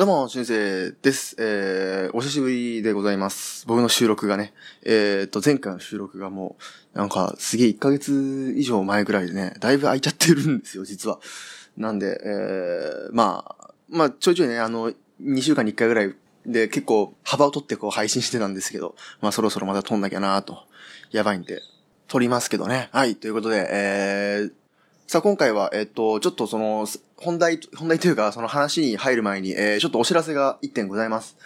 どうも、先生です。えー、お久しぶりでございます。僕の収録がね、えーと、前回の収録がもう、なんか、すげえ1ヶ月以上前ぐらいでね、だいぶ空いちゃってるんですよ、実は。なんで、えー、まあ、まあ、ちょいちょいね、あの、2週間に1回ぐらいで結構幅を取ってこう配信してたんですけど、まあそろそろまた撮んなきゃなと。やばいんで、撮りますけどね。はい、ということで、えー、さあ今回は、えっと、ちょっとその、本題、本題というか、その話に入る前に、えー、ちょっとお知らせが1点ございます。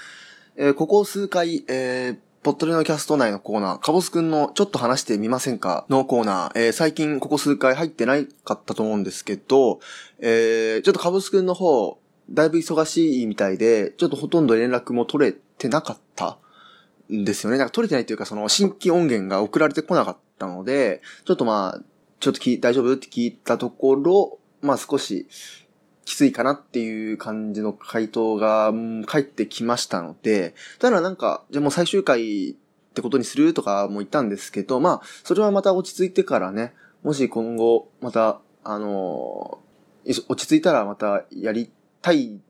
えー、ここ数回、えー、ポットレのキャスト内のコーナー、カボスくんのちょっと話してみませんかのコーナー、えー、最近ここ数回入ってないかったと思うんですけど、えー、ちょっとカボスくんの方、だいぶ忙しいみたいで、ちょっとほとんど連絡も取れてなかったんですよね。なんか取れてないというか、その新規音源が送られてこなかったので、ちょっとまあ、ちょっとき大丈夫？って聞いたところ、まあ少しきついかなっていう感じの回答が、うん、返ってきましたので、ただなんか、じゃあもう最終回ってことにするとかも言ったんですけど、まあ、それはまた落ち着いてからね、もし今後、また、あのー、落ち着いたらまたやりたいっ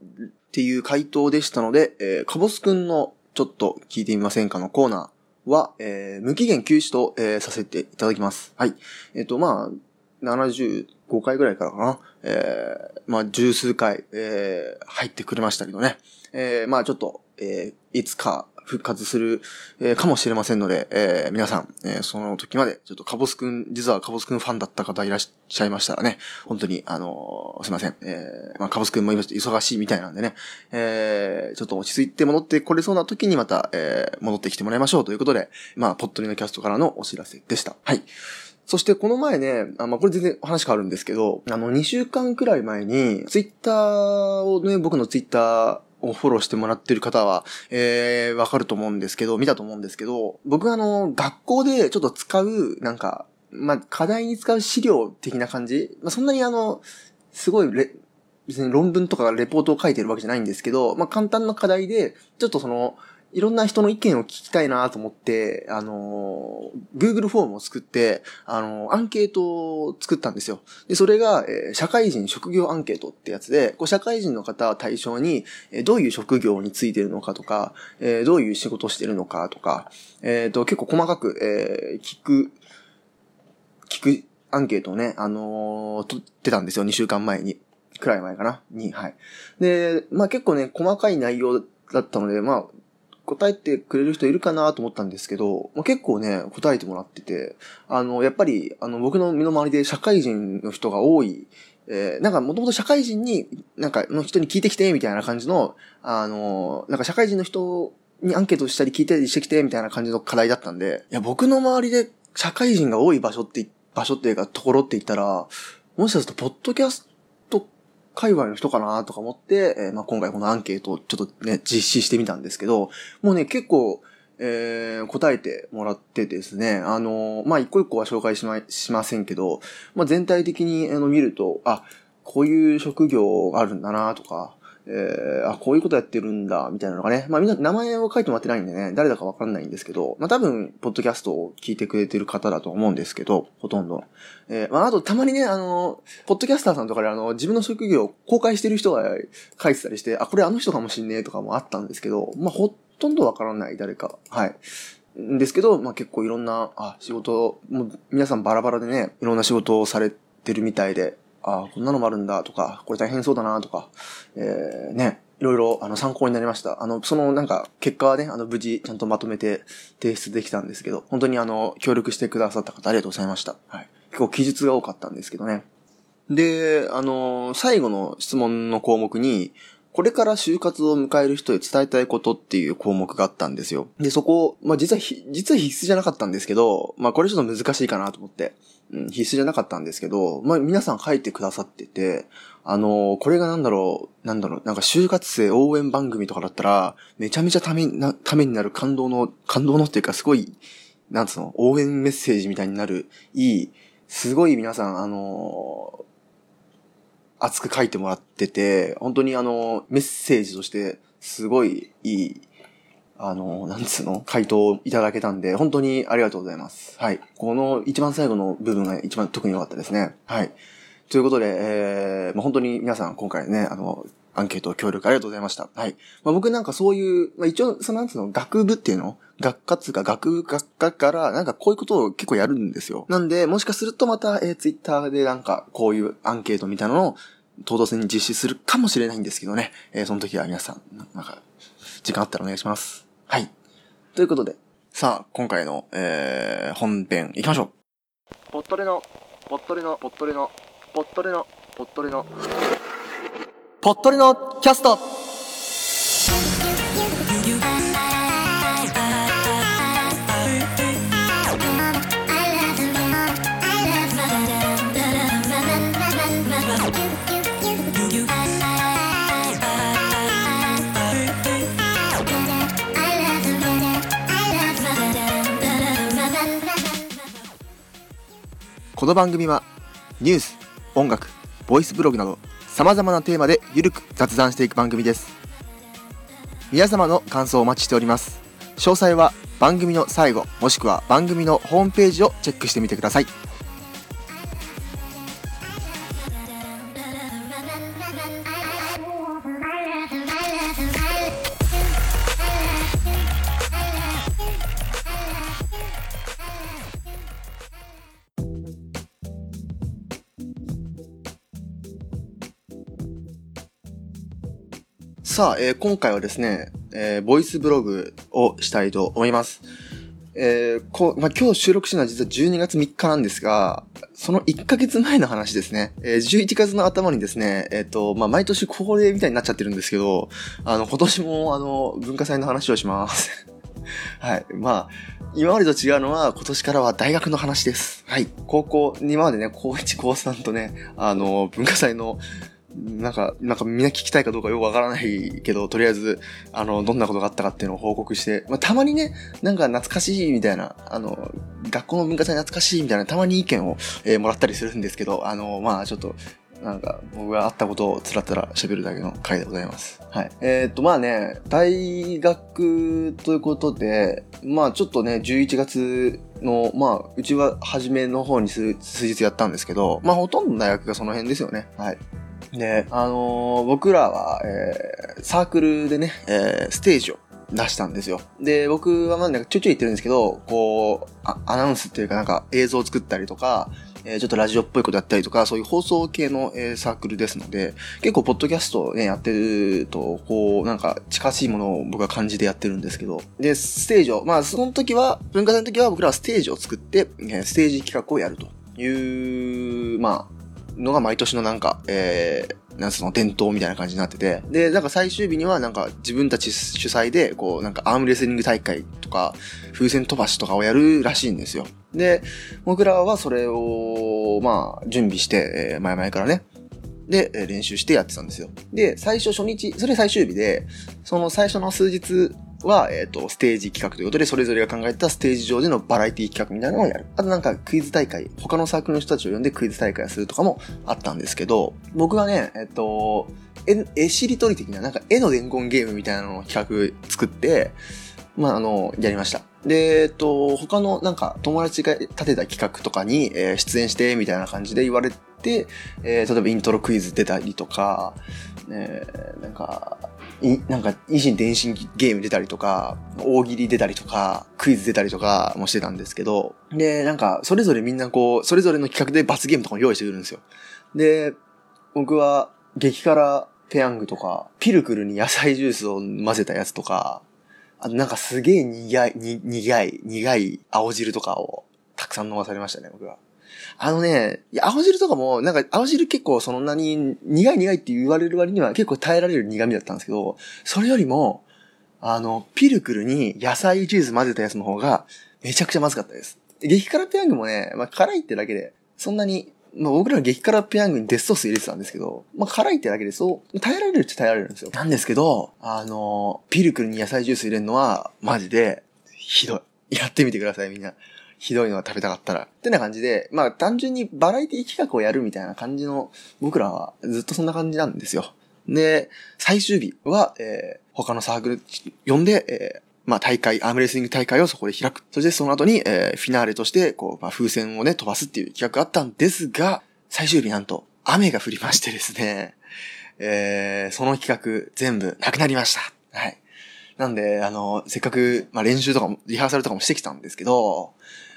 ていう回答でしたので、えー、カボスくんのちょっと聞いてみませんかのコーナー、は、えー、無期限休止と、えー、させていただきます。はい。えっ、ー、と、まあ、75回ぐらいからかな。えー、まあ、十数回、えー、入ってくれましたけどね。えー、まあ、ちょっと、えー、いつか、復活する、えー、かもしれませんので、えー、皆さん、えー、その時まで、ちょっとカボスくん、実はカボスくんファンだった方いらっしゃいましたらね、本当に、あのー、すいません。えー、まあ、カボスくんも今忙しいみたいなんでね、えー、ちょっと落ち着いて戻ってこれそうな時にまた、えー、戻ってきてもらいましょうということで、まあ、ポットリのキャストからのお知らせでした。はい。そしてこの前ね、あまあ、これ全然話変わるんですけど、あの、2週間くらい前に、ツイッターをね、僕のツイッターをフォローしてもらってる方は、えー、わかると思うんですけど、見たと思うんですけど、僕はあの、学校でちょっと使う、なんか、まあ、課題に使う資料的な感じまあ、そんなにあの、すごいレ、別に論文とかレポートを書いてるわけじゃないんですけど、まあ、簡単な課題で、ちょっとその、いろんな人の意見を聞きたいなと思って、あの、Google フォームを作って、あの、アンケートを作ったんですよ。で、それが、えー、社会人職業アンケートってやつで、こう社会人の方を対象に、えー、どういう職業についてるのかとか、えー、どういう仕事をしてるのかとか、えっ、と、結構細かく、え聞く、聞くアンケートをね、あの取ってたんですよ、2週間前に。くらい前かな？に、はい。で、まあ結構ね、細かい内容だったので、まあ、答えてくれる人いるかなと思ったんですけど、まあ、結構ね、答えてもらってて、あの、やっぱり、あの、僕の身の回りで社会人の人が多い、えー、なんかもともと社会人に、なんかの人に聞いてきて、みたいな感じの、あの、なんか社会人の人にアンケートしたり聞いたりしてきて、みたいな感じの課題だったんで、いや、僕の周りで社会人が多い場所って、場所っていうか、ところって言ったら、もしかすると、ポッドキャス界隈の人かなとか思って、えー、まあ、今回このアンケートをちょっとね、実施してみたんですけど、もうね、結構、えー、答えてもらってですね、あのー、まあ、一個一個は紹介しま、しませんけど、まあ、全体的に、あの、見ると、あ、こういう職業があるんだなとか、えー、あ、こういうことやってるんだ、みたいなのがね。まあみんな名前を書いてもらってないんでね、誰だかわかんないんですけど、まあ多分、ポッドキャストを聞いてくれてる方だと思うんですけど、ほとんど。えー、まああとたまにね、あの、ポッドキャスターさんとかであの、自分の職業を公開してる人が書いてたりして、あ、これあの人かもしんねえとかもあったんですけど、まあほとんどわからない、誰か。はい。んですけど、まあ結構いろんな、あ、仕事、もう皆さんバラバラでね、いろんな仕事をされてるみたいで、あこんなのもあるんだとか、これ大変そうだなとか、えー、ね、いろいろ、あの、参考になりました。あの、その、なんか、結果はね、あの、無事、ちゃんとまとめて提出できたんですけど、本当にあの、協力してくださった方、ありがとうございました。はい。結構記述が多かったんですけどね。で、あの、最後の質問の項目に、これから就活を迎える人へ伝えたいことっていう項目があったんですよ。で、そこ、まあ、実は、実は必須じゃなかったんですけど、まあ、これちょっと難しいかなと思って。うん、必須じゃなかったんですけど、まあ、皆さん書いてくださってて、あのー、これがなんだろう、なんだろう、なんか就活生応援番組とかだったら、めちゃめちゃためな、ためになる感動の、感動のっていうかすごい、なんつうの、応援メッセージみたいになる、いい、すごい皆さん、あのー、熱く書いてもらってて、本当にあの、メッセージとして、すごいいい、あの、なんつうの回答をいただけたんで、本当にありがとうございます。はい。この一番最後の部分が一番特に良かったですね。はい。ということで、えー、まあ、本当に皆さん今回ね、あの、アンケート協力ありがとうございました。はい。まあ、僕なんかそういう、まあ、一応、そのなんつうの、学部っていうの？学科つか学部学科から、なんかこういうことを結構やるんですよ。なんで、もしかするとまた、えー、ツイッターでなんか、こういうアンケートみたいなのを、東動戦に実施するかもしれないんですけどね。えー、その時は皆さん、なんか、時間あったらお願いします。はい。ということで、さあ、今回の、えー、本編行きましょう。ポットレの、ポットレの、ポットレの、ポットレの、ポットレの、ポットレのキャスト。この番組はニュース、音楽、ボイスブログなど様々なテーマでゆるく雑談していく番組です。皆様の感想をお待ちしております。詳細は番組の最後もしくは番組のホームページをチェックしてみてください。さあ、えー今回はですね、えーボイスブログをしたいと思います。えーこまあ、今日収録してるのは実は12月3日なんですが、その1ヶ月前の話ですね。えー11月の頭にですね、えっ、と、まあ、毎年恒例みたいになっちゃってるんですけど、あの、今年もあの、文化祭の話をします。はい。まあ、今までと違うのは、今年からは大学の話です。はい。高校、今までね、高1、高3とね、あの、文化祭の、なんか、なんかみんな聞きたいかどうかよくわからないけど、とりあえず、あの、どんなことがあったかっていうのを報告して、まあ、たまにね、なんか懐かしいみたいな、あの、学校の文化祭懐かしいみたいな、たまに意見を、えーもらったりするんですけど、あの、まあちょっと、なんか、僕があったことをつらつら喋るだけの回でございます。はい。えーっと、まあね、大学ということで、まあちょっとね、11月の、まあ、うちは初めの方に数日やったんですけど、まあほとんど大学がその辺ですよね。はい。で、あのー僕らは、えーサークルでね、えーステージを出したんですよ。で、僕はまあなんかちょいちょい言ってるんですけど、こう、あアナウンスっていうかなんか映像を作ったりとか、えーちょっとラジオっぽいことやったりとか、そういう放送系の、えーサークルですので、結構ポッドキャストをね、やってると、こう、なんか近しいものを僕は感じでやってるんですけど、で、ステージを、まあその時は、文化祭の時は僕らはステージを作って、えーステージ企画をやるという、まあ、のが毎年のなんか、えー、なんつうの、伝統みたいな感じになってて、で、なんか最終日にはなんか自分たち主催で、こう、なんかアームレスリング大会とか、風船飛ばしとかをやるらしいんですよ。で、僕らはそれを、まあ、準備して、えー前々からね、で、練習してやってたんですよ。で、最初初日、それ最終日で、その最初の数日は、えっ、と、ステージ企画ということで、それぞれが考えたステージ上でのバラエティ企画みたいなのをやる。あとなんかクイズ大会、他のサークルの人たちを呼んでクイズ大会をするとかもあったんですけど、僕はね、えっ、と、絵、絵しりとり的な、なんか絵の伝言ゲームみたいなのを企画作って、まあ、あの、やりました。で、えっと、他のなんか友達が立てた企画とかに、えー出演してみたいな感じで言われて、えー例えばイントロクイズ出たりとか、えーなんか、い、なんか、維新伝心ゲーム出たりとか、大喜利出たりとか、クイズ出たりとかもしてたんですけど、で、なんか、それぞれみんなこう、それぞれの企画で罰ゲームとかも用意してくるんですよ。で、僕は、激辛ペヤングとか、ピルクルに野菜ジュースを混ぜたやつとか、あとなんかすげえ苦い、苦い、苦い青汁とかをたくさん飲まされましたね、僕は。あのね、いや青汁とかも、なんか青汁結構そんなに苦い苦いって言われる割には結構耐えられる苦味だったんですけど、それよりも、あの、ピルクルに野菜ジュース混ぜたやつの方がめちゃくちゃまずかったです。激辛ペヤングもね、まあ辛いってだけで、そんなに、まあ僕らの激辛ペヤングにデスソース入れてたんですけど、まあ辛いってだけでそう、耐えられるっちゃ耐えられるんですよ。なんですけど、あの、ピルクルに野菜ジュース入れるのは、マジで、ひどい。やってみてください、みんな。ひどいのが食べたかったら。ってな感じで、まあ単純にバラエティ企画をやるみたいな感じの、僕らはずっとそんな感じなんですよ。で、最終日は、えー、他のサークル呼んで、えー、まあ大会、アームレスリング大会をそこで開く。そしてその後に、えー、フィナーレとして、こう、まあ、風船をね、飛ばすっていう企画があったんですが、最終日なんと、雨が降りましてですね、えー、その企画全部なくなりました。はい。なんで、あの、せっかく、まあ、練習とかも、リハーサルとかもしてきたんですけど、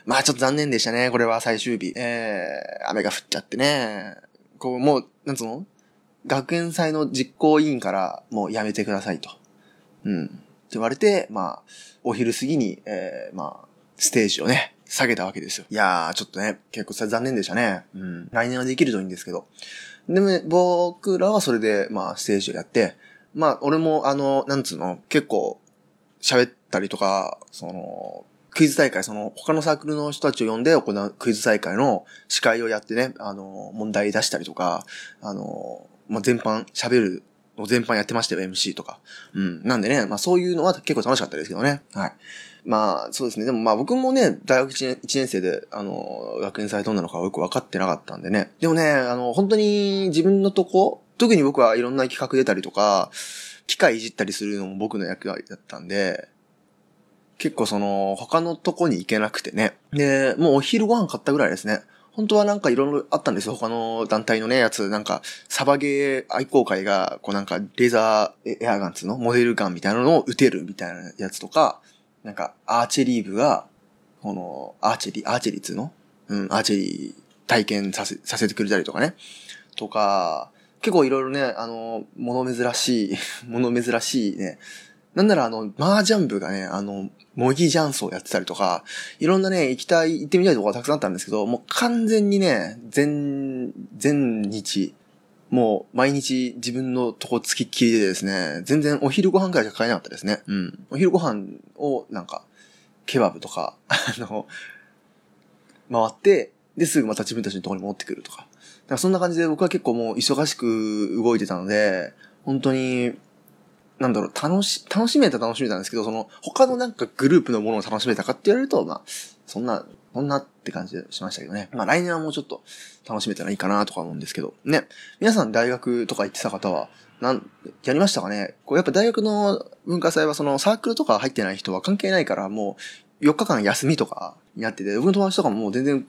まあちょっと残念でしたね。これは最終日。えー、雨が降っちゃってね。こう、もう、なんつうの？学園祭の実行委員からもうやめてくださいと。うん。って言われて、まあ、お昼過ぎに、えー、まあ、ステージをね、下げたわけですよ。いやー、ちょっとね、結構さ、残念でしたね。うん。来年はできるといいんですけど。でも、ね、僕らはそれで、まあ、ステージをやって、まあ、俺も、あの、なんつうの、結構、喋ったりとか、その、クイズ大会、その、他のサークルの人たちを呼んで行うクイズ大会の司会をやってね、あの、問題出したりとか、あの、まあ、全般喋るの全般やってましたよ、MC とか。うん。なんでね、まあそういうのは結構楽しかったですけどね。はい。まあ、そうですね。でもまあ僕もね、大学 1, 年 ,1 年生で、あの、学園祭どんなのかよく分かってなかったんでね。でもね、あの、本当に自分のとこ、特に僕はいろんな企画出たりとか、機械いじったりするのも僕の役割だったんで、結構その、他のとこに行けなくてね。で、もうお昼ご飯買ったぐらいですね。本当はなんかいろいろあったんですよ。他の団体のね、やつ。なんか、サバゲー愛好会が、こうなんか、レーザーエアガンツのモデルガンみたいなのを撃てるみたいなやつとか、なんか、アーチェリー部が、この、アーチェリー、アーチェリーつのうん、アーチェリー体験させ、させてくれたりとかね。とか、結構いろいろね、あの、物珍しい、物珍しいね。なんならあの、麻雀部がね、あの、模擬ジャンスをやってたりとか、いろんなね、行きたい、行ってみたいところがたくさんあったんですけど、もう完全にね、全、全日、もう毎日自分のとこ付きっきりでですね、全然お昼ご飯くらいしか買えなかったですね。うん。お昼ご飯をなんか、ケバブとか、あの、回って、で、すぐまた自分たちのところに持ってくるとか。だからそんな感じで僕は結構もう忙しく動いてたので、本当になんだろう、楽し、楽しめた楽しめたんですけど、その、他のなんかグループのものを楽しめたかって言われると、まあ、そんな、そんなって感じでしましたけどね。まあ来年はもうちょっと楽しめたらいいかなとか思うんですけど、ね。皆さん大学とか行ってた方は、なん、やりましたかね？こうやっぱ大学の文化祭はそのサークルとか入ってない人は関係ないから、もう4日間休みとかになってて、僕の友達とかももう全然、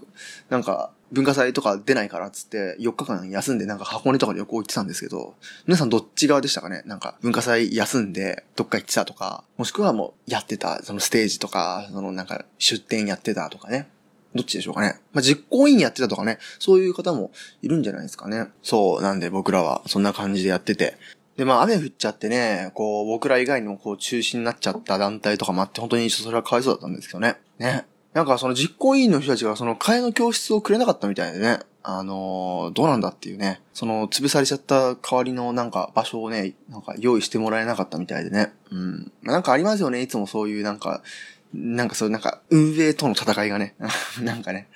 なんか、文化祭とか出ないからっつって4日間休んでなんか箱根とか旅行行ってたんですけど、皆さんどっち側でしたかね？なんか文化祭休んでどっか行ってたとか、もしくはもうやってた、そのステージとか、そのなんか出店やってたとかね。どっちでしょうかね？まあ、実行委員やってたとかね、そういう方もいるんじゃないですかね。そう、なんで僕らはそんな感じでやってて。で、まあ雨降っちゃってね、こう僕ら以外にもこう中止になっちゃった団体とかもあって、本当にそれはかわいそうだったんですけどね。ね。なんかその実行委員の人たちがその替えの教室をくれなかったみたいでね。あのー、どうなんだっていうね。その、潰されちゃった代わりのなんか場所をね、なんか用意してもらえなかったみたいでね。うん。なんかありますよね。いつもそういうなんか、なんかそういうなんか運営との戦いがね。なんかね、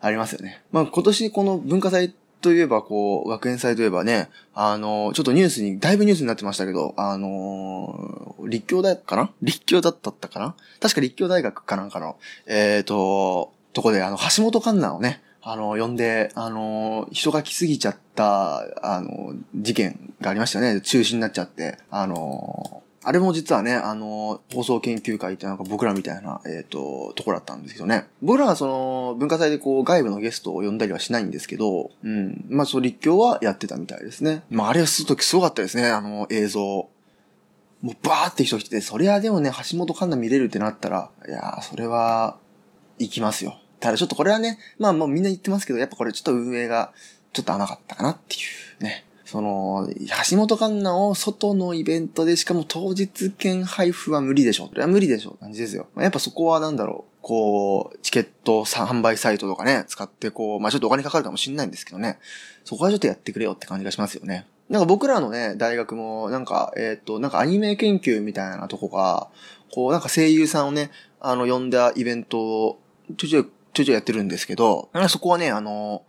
ありますよね。まあ今年この文化祭といえば、こう、学園祭といえばね、あの、ちょっとニュースに、だいぶニュースになってましたけど、あの、立教大学かな立教だったったかな？確か立教大学かなんかの、えっ、ー、と、とこで、あの、橋本環奈をね、あの、呼んで、あの、人が来すぎちゃった、あの、事件がありましたね。中止になっちゃって、あの、あれも実はね、あの、放送研究会ってなんか僕らみたいな、えっ、ー、と、ところだったんですけどね。僕らはその、文化祭でこう、外部のゲストを呼んだりはしないんですけど、うん。まあ、そう、立教はやってたみたいですね。まあ、あれはするときすごかったですね、あの、映像。もう、バーって人来て、そりゃでもね、橋本環奈見れるってなったら、いやー、それは、行きますよ。ただちょっとこれはね、まあもうみんな言ってますけど、やっぱこれちょっと運営が、ちょっと甘かったかなっていうね。その、橋本環奈を外のイベントで、しかも当日券配布は無理でしょ。それは無理でしょ。感じですよ。やっぱそこはなんだろう。こう、チケット販売サイトとかね、使ってこう、まあちょっとお金かかるかもしんないんですけどね。そこはちょっとやってくれよって感じがしますよね。なんか僕らのね、大学も、なんか、えっ、ー、と、なんかアニメ研究みたいなとこが、こう、なんか声優さんをね、あの、呼んだイベントを、ちょいちょい、ちょいちょいやってるんですけど、そこはね、あの、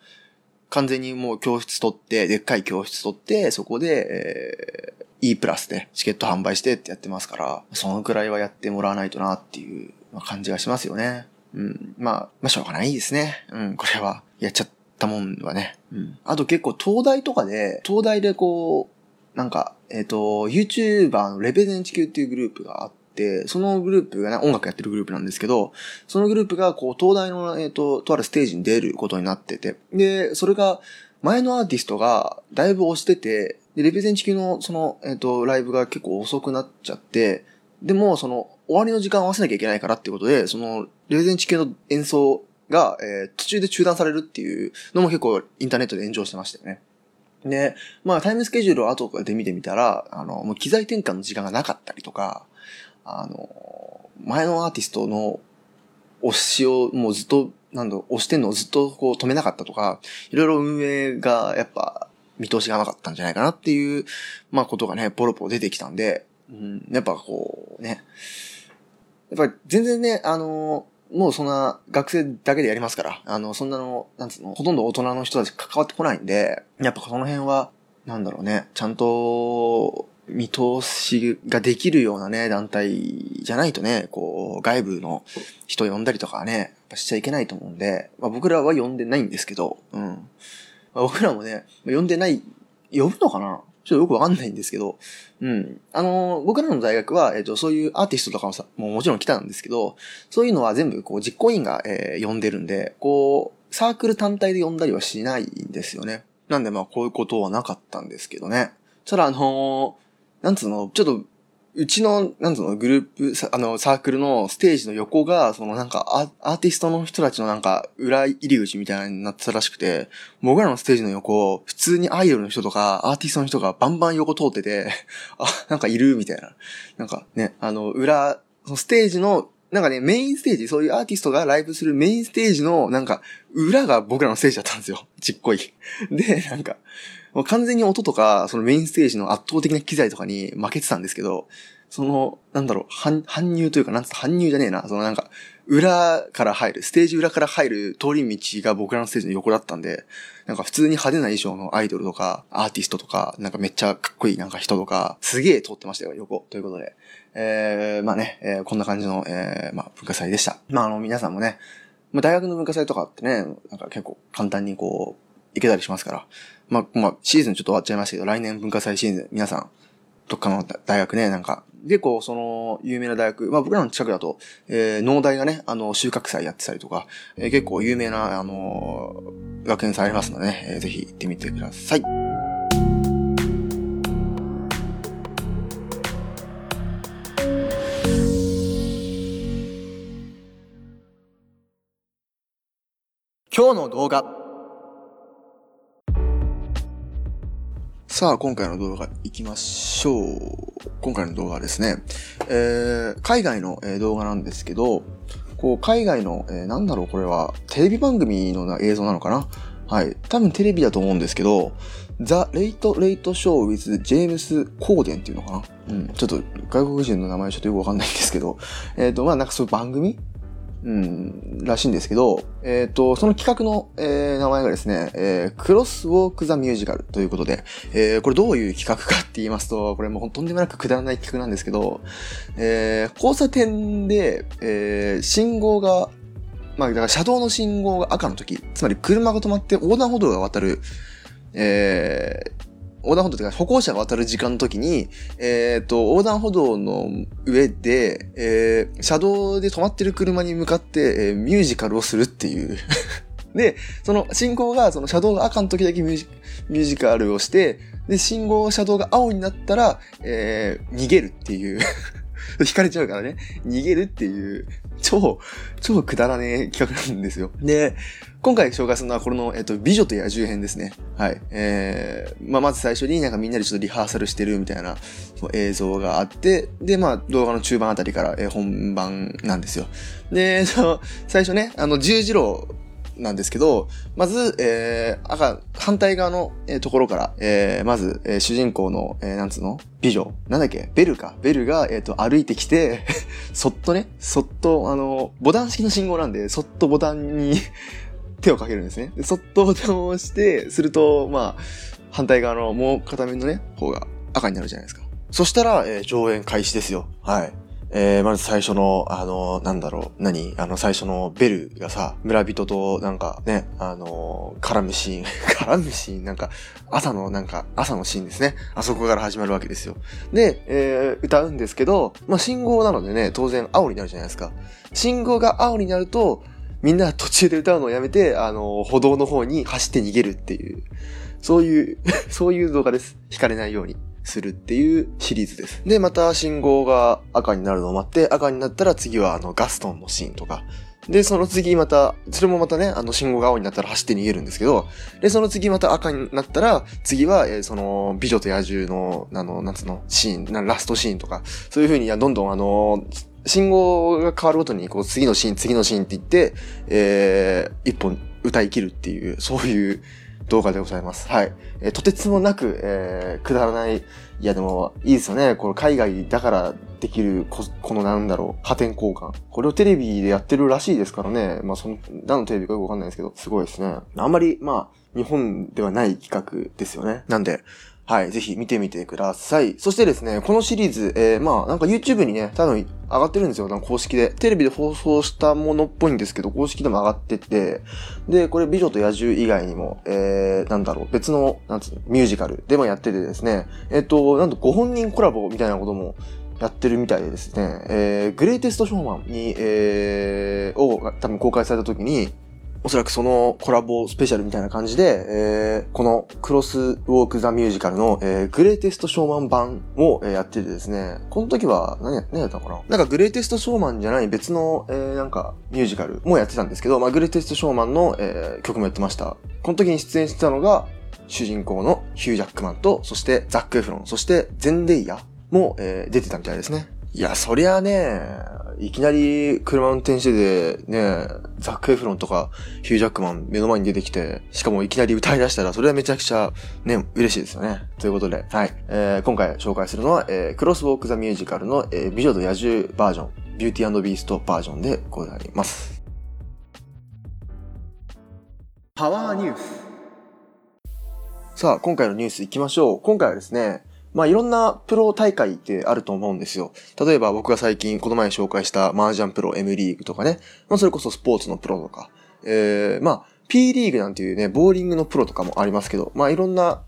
完全にもう教室取って、でっかい教室取って、そこで、えー、E プラスでチケット販売してってやってますから、そのくらいはやってもらわないとなっていう感じがしますよね。うん。まあ、まあ、しょうがないですね。うん、これは。やっちゃったもんはね。うん。あと結構東大とかで、東大でこう、なんか、えっ、ー、と、YouTuber のレベゼン地球っていうグループがあって、そのグループがね、音楽やってるグループなんですけど、そのグループが、こう、東大の、えっ、ー、と、とあるステージに出ることになってて、で、それが、前のアーティストが、だいぶ押してて、で、レペゼン地球のその、えっ、と、ライブが結構遅くなっちゃって、でも、その、終わりの時間を合わせなきゃいけないからっていうことで、その、レペゼン地球の演奏が、えー途中で中断されるっていうのも結構インターネットで炎上してましたよね。で、まあタイムスケジュールを後で見てみたら、あの、もう機材転換の時間がなかったりとか、あの、前のアーティストの推しをもうずっと、なんだろう、推してんのをずっとこう止めなかったとか、いろいろ運営がやっぱ見通しがなかったんじゃないかなっていう、まあことがね、ポロポロ出てきたんで、うん、やっぱこうね、やっぱり全然ね、あのもうそんな学生だけでやりますから、あの、そんなの、なんつうの、ほとんど大人の人たち関わってこないんで、やっぱその辺は、なんだろうね、ちゃんと、見通しができるようなね、団体じゃないとね、こう、外部の人呼んだりとかね、しちゃいけないと思うんで、まあ僕らは呼んでないんですけど、うん。まあ僕らもね、呼んでない、呼ぶのかな？ちょっとよくわかんないんですけど、うん。あのー僕らの大学は、えっ、と、そういうアーティストとかもさ、もうもちろん来たんですけど、そういうのは全部、こう、実行委員が、えー呼んでるんで、こう、サークル単体で呼んだりはしないんですよね。なんで、まあ、こういうことはなかったんですけどね。ただ、あのーなんつうの、ちょっと、うちの、なんつうの、グループ、あの、サークルのステージの横が、そのなんかア、アーティストの人たちのなんか、裏入り口みたいになってたらしくて、僕らのステージの横、普通にアイドルの人とか、アーティストの人がバンバン横通ってて、あ、なんかいるみたいな。なんかね、あの、裏、そのステージの、なんかね、メインステージ、そういうアーティストがライブするメインステージの、なんか、裏が僕らのステージだったんですよ。ちっこい。で、なんか、もう完全に音とか、そのメインステージの圧倒的な機材とかに負けてたんですけど、その、なんだろう、搬入というか、なんつった搬入じゃねえな、そのなんか、裏から入る、ステージ裏から入る通り道が僕らのステージの横だったんで、なんか普通に派手な衣装のアイドルとか、アーティストとか、なんかめっちゃかっこいいなんか人とか、すげえ通ってましたよ、横。ということで。えー、まあね、えーこんな感じの、えー、まあ文化祭でした。まああの皆さんもね、まあ大学の文化祭とかってね、なんか結構簡単にこう、行けたりしますから。まあ、まあ、シーズンちょっと終わっちゃいましたけど、来年文化祭シーズン、皆さん、どっかの大学ね、なんか、で、こう、その、有名な大学、まあ僕らの近くだと、えー、農大がね、あの、収穫祭やってたりとか、えー結構有名な、あのー学園祭ありますのでね、えーぜひ行ってみてください。今日の動画。さあ、今回の動画行きましょう。今回の動画はですね、えー、海外の、え動画なんですけど、こう、海外の、えーなんだろう、これは、テレビ番組の映像なのかな？はい。多分テレビだと思うんですけど、ザ・レイト・レイト・ショー・ウィズ・ジェームス・コーデンっていうのかな？うん。ちょっと外国人の名前ちょっとよくわかんないんですけど、えっ、と、まあなんかそういう番組うん、らしいんですけど、えっ、と、その企画の、えー名前がですね、えークロスウォーク・ザ・ミュージカルということで、えーこれどういう企画かって言いますと、これもうとんでもなくくだらない企画なんですけど、えー交差点で、えー信号が、まあ、だから車道の信号が赤の時、つまり車が止まって横断歩道が渡る、えー横断歩道というか歩行者が渡る時間の時に、えっ、と、横断歩道の上で、えー車道で止まってる車に向かって、えーミュージカルをするっていう。で、その信号が、その車道が赤の時だけミュージミュージカルをして、で、信号、車道が青になったら、えー逃げるっていう。引かれちゃうからね。逃げるっていう、超、超くだらねえ企画なんですよ。で、今回紹介するのはこの、えっと、美女と野獣編ですね。はい。えー、まあ、まず最初になんかみんなでちょっとリハーサルしてるみたいな映像があって、で、まあ、動画の中盤あたりから、え本番なんですよ。で、その、最初ね、あの、十字路なんですけど、まず、えー、赤、反対側の、ところから、えー、まず、えー主人公の、えーなんつうの？美女なんだっけ？ベルか。ベルが、えっ、と、歩いてきて、そっとね、そっと、あの、ボタン式の信号なんで、そっとボタンに手をかけるんですね。でそっとボタンを押して、すると、まあ、反対側のもう片面のね、方が赤になるじゃないですか。そしたら、えー上演開始ですよ。はい。えー、まず最初の、あの、なんだろう、何？あの、最初のベルがさ、村人となんかね、あの、絡むシーン、絡むシーン、なんか、朝のなんか、朝のシーンですね。あそこから始まるわけですよ。で、えー、歌うんですけど、まあ、信号なのでね、当然青になるじゃないですか。信号が青になると、みんな途中で歌うのをやめて、あの、歩道の方に走って逃げるっていう。そういう そういう動画です。惹かれないように。するっていうシリーズです。で、また信号が赤になるのを待って、赤になったら次はあのガストンのシーンとか、で、その次また、それもまたね、あの、信号が青になったら走って逃げるんですけど、で、その次また赤になったら、次は、えー、その、美女と野獣の、あの、なんつうの、シーン、ラストシーンとか、そういう風に、どんどんあの、信号が変わるごとに、こう、次のシーン、次のシーンって言って、えー、一本歌い切るっていう、そういう動画でございます。はい。えー、とてつもなく、えー、くだらない、いやでも、いいですよね。この海外だからできるこ、このなんだろう、破天交換。これをテレビでやってるらしいですからね。まあ、その、何のテレビかよくわかんないですけど、すごいですね。あんまり、まあ、日本ではない企画ですよね。なんで、はい、ぜひ見てみてください。そしてですね、このシリーズ、えー、まあ、なんか YouTube にね、多分上がってるんですよ、なんか公式で。テレビで放送したものっぽいんですけど、公式でも上がってて、で、これ美女と野獣以外にも、えー、なんだろう、別の、なんつうの、ミュージカルでもやっててですね、えっ、と、なんとご本人コラボみたいなこともやってるみたいでですね、えー、グレイテストショーマンに、えー、を多分公開された時に、おそらくそのコラボスペシャルみたいな感じで、えー、このクロスウォークザミュージカルの、えー、グレイテストショーマン版を、えー、やっててですね、この時は何や、何やったのかな？なんかグレイテストショーマンじゃない別の、えー、なんかミュージカルもやってたんですけど、まあグレイテストショーマンの、えー、曲もやってました。この時に出演してたのが、主人公のヒュージャックマンと、そしてザック・エフロン、そしてゼンデイヤも、えー、出てたみたいですね。いや、そりゃね、いきなり車運転してて、ね、ザック・エフロンとかヒュージャックマン目の前に出てきて、しかもいきなり歌い出したら、それはめちゃくちゃね、嬉しいですよね。ということで、はい。えー、今回紹介するのは、えー、クロスウォーク・ザ・ミュージカルの、えー、美女と野獣バージョン、ビューティービーストバージョンでございます。パワーニュース。さあ、今回のニュース行きましょう。今回はですね、まあいろんなプロ大会ってあると思うんですよ。例えば僕が最近この前紹介した麻雀プロ M リーグとかね。まあそれこそスポーツのプロとか。えー、まあ P リーグなんていうね、ボーリングのプロとかもありますけど、まあいろんな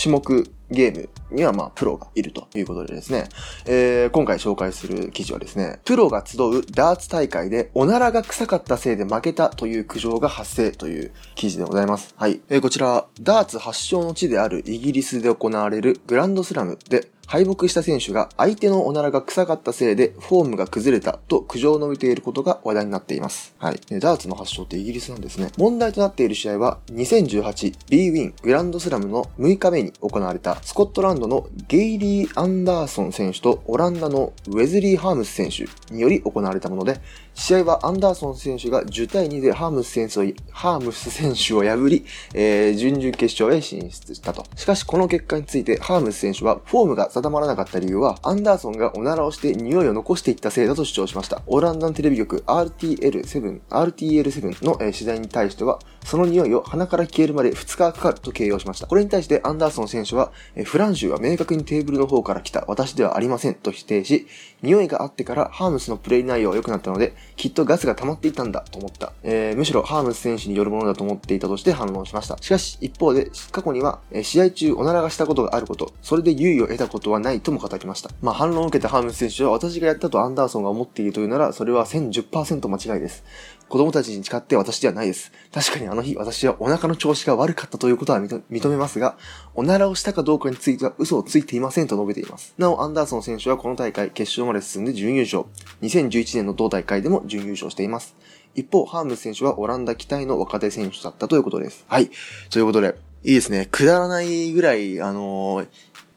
種目ゲームにはまあプロがいるということでですね、えー、今回紹介する記事はですね、プロが集うダーツ大会でおならが臭かったせいで負けたという苦情が発生という記事でございます。はい。えー、こちら、ダーツ発祥の地であるイギリスで行われるグランドスラムで敗北した選手が相手のおならが臭かったせいでフォームが崩れたと苦情を述べていることが話題になっています。はい。ダーツの発祥ってイギリスなんですね。問題となっている試合は 2018B ウィングランドスラムの6日目に行われたスコットランドのゲイリー・アンダーソン選手とオランダのウェズリー・ハームス選手により行われたもので、試合はアンダーソン選手が10対2でハームス選手をハームス選手を破り、えー、準々決勝へ進出したと。しかしこの結果についてハームス選手はフォームが定まらなかった理由は、アンダーソンがおならをして匂いを残していったせいだと主張しました。オランダのテレビ局 RTL7、RTL7 の、取材に対しては、その匂いを鼻から消えるまで2日かかると形容しました。これに対してアンダーソン選手は、フランシュは明確にテーブルの方から来た私ではありませんと否定し、匂いがあってからハームスのプレイ内容は良くなったので、きっとガスが溜まっていたんだと思った。えー、むしろハームス選手によるものだと思っていたとして反論しました。しかし、一方で、過去には、試合中おならがしたことがあること、それで優位を得たことはないとも語りました。まあ、反論を受けたハームス選手は、私がやったとアンダーソンが思っているというなら、それは1010%間違いです。子供たちに誓って私ではないです。確かにあの日私はお腹の調子が悪かったということは認めますが、おならをしたかどうかについては嘘をついていませんと述べています。なお、アンダーソン選手はこの大会決勝まで進んで準優勝。2011年の同大会でも準優勝しています。一方、ハーム選手はオランダ期待の若手選手だったということです。はい。ということで、いいですね。くだらないぐらい、あのー、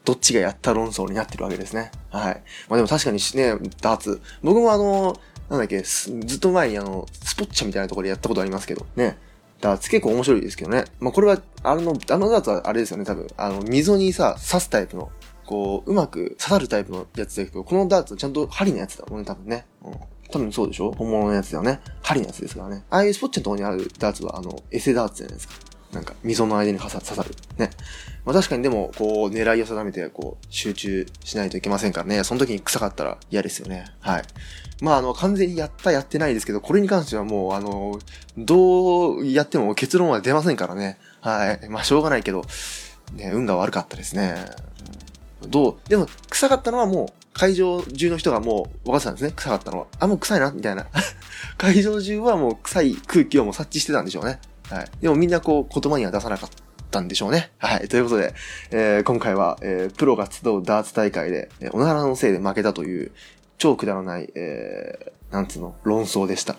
どっちがやった論争になってるわけですね。はい。まあでも確かにね、ダーツ。僕もあのー、なんだっけ、ずっと前にあの、スポッチャみたいなところでやったことありますけど、ね。ダーツ結構面白いですけどね。まあ、これは、あの、あのダーツはあれですよね、多分。あの、溝にさ、刺すタイプの、こう、うまく刺さるタイプのやつだけど、このダーツはちゃんと針のやつだもんね、多分ね。うん。多分そうでしょ？本物のやつだよね。針のやつですからね。ああいうスポッチャのところにあるダーツは、あの、エセダーツじゃないですか。なんか、溝の間に刺さる。ね。まあ確かにでも、こう、狙いを定めて、こう、集中しないといけませんからね。その時に臭かったら嫌ですよね。はい。まあ、あの、完全にやったやってないですけど、これに関してはもう、あの、どうやっても結論は出ませんからね。はい。まあ、しょうがないけど、ね、運が悪かったですね。どうでも、臭かったのはもう、会場中の人がもう分かってたんですね。臭かったのは。あ、もう臭いなみたいな。会場中はもう臭い空気をもう察知してたんでしょうね。はい。でもみんなこう言葉には出さなかったんでしょうね。はい。ということで、えー、今回は、えー、プロが集うダーツ大会で、えー、おならのせいで負けたという、超くだらない、えー、なんつうの、論争でした。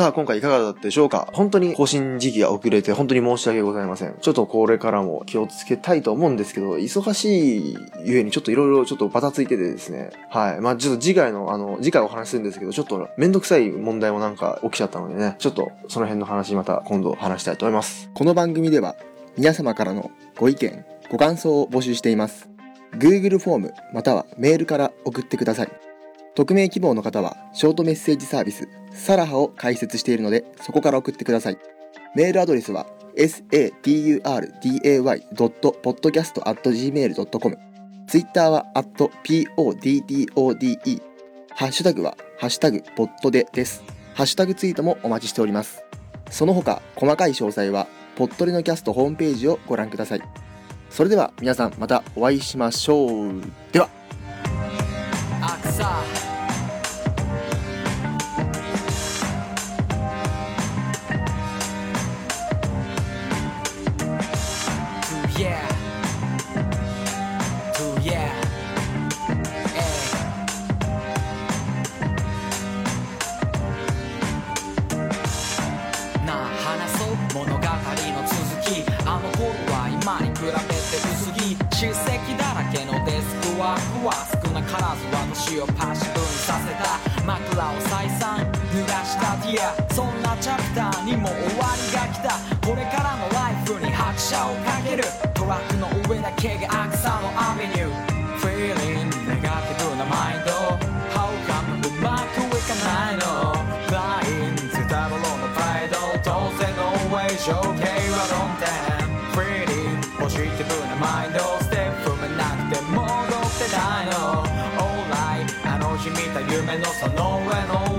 さあ、今回いかがだったでしょうか？本当に更新時期が遅れて本当に申し訳ございません。ちょっとこれからも気をつけたいと思うんですけど、忙しいゆえにちょっといろいろちょっとバタついててですね。はい。まあちょっと次回の、あの、次回お話しするんですけど、ちょっとめんどくさい問題もなんか起きちゃったのでね、ちょっとその辺の話また今度話したいと思います。この番組では皆様からのご意見、ご感想を募集しています。Google フォームまたはメールから送ってください。匿名希望の方は、ショートメッセージサービス、サラハを開設しているので、そこから送ってください。メールアドレスは、saturday.podcast.gmail.com。ツイッターは、@poddode。ハッシュタグは、ハッシュタグ、ポットでです。ハッシュタグツイートもお待ちしております。その他、細かい詳細は、ポットレのキャストホームページをご覧ください。それでは皆さんまたお会いしましょう。では。けるトラックの上だけが草のアベニュー Feeling ネガティブなマインド How come うまくいかないの Flying ズタボロのプライド当然の上処刑は論点 Feeling ポジティブなマインドステップ踏めなくて戻ってないの君た夢のその上の上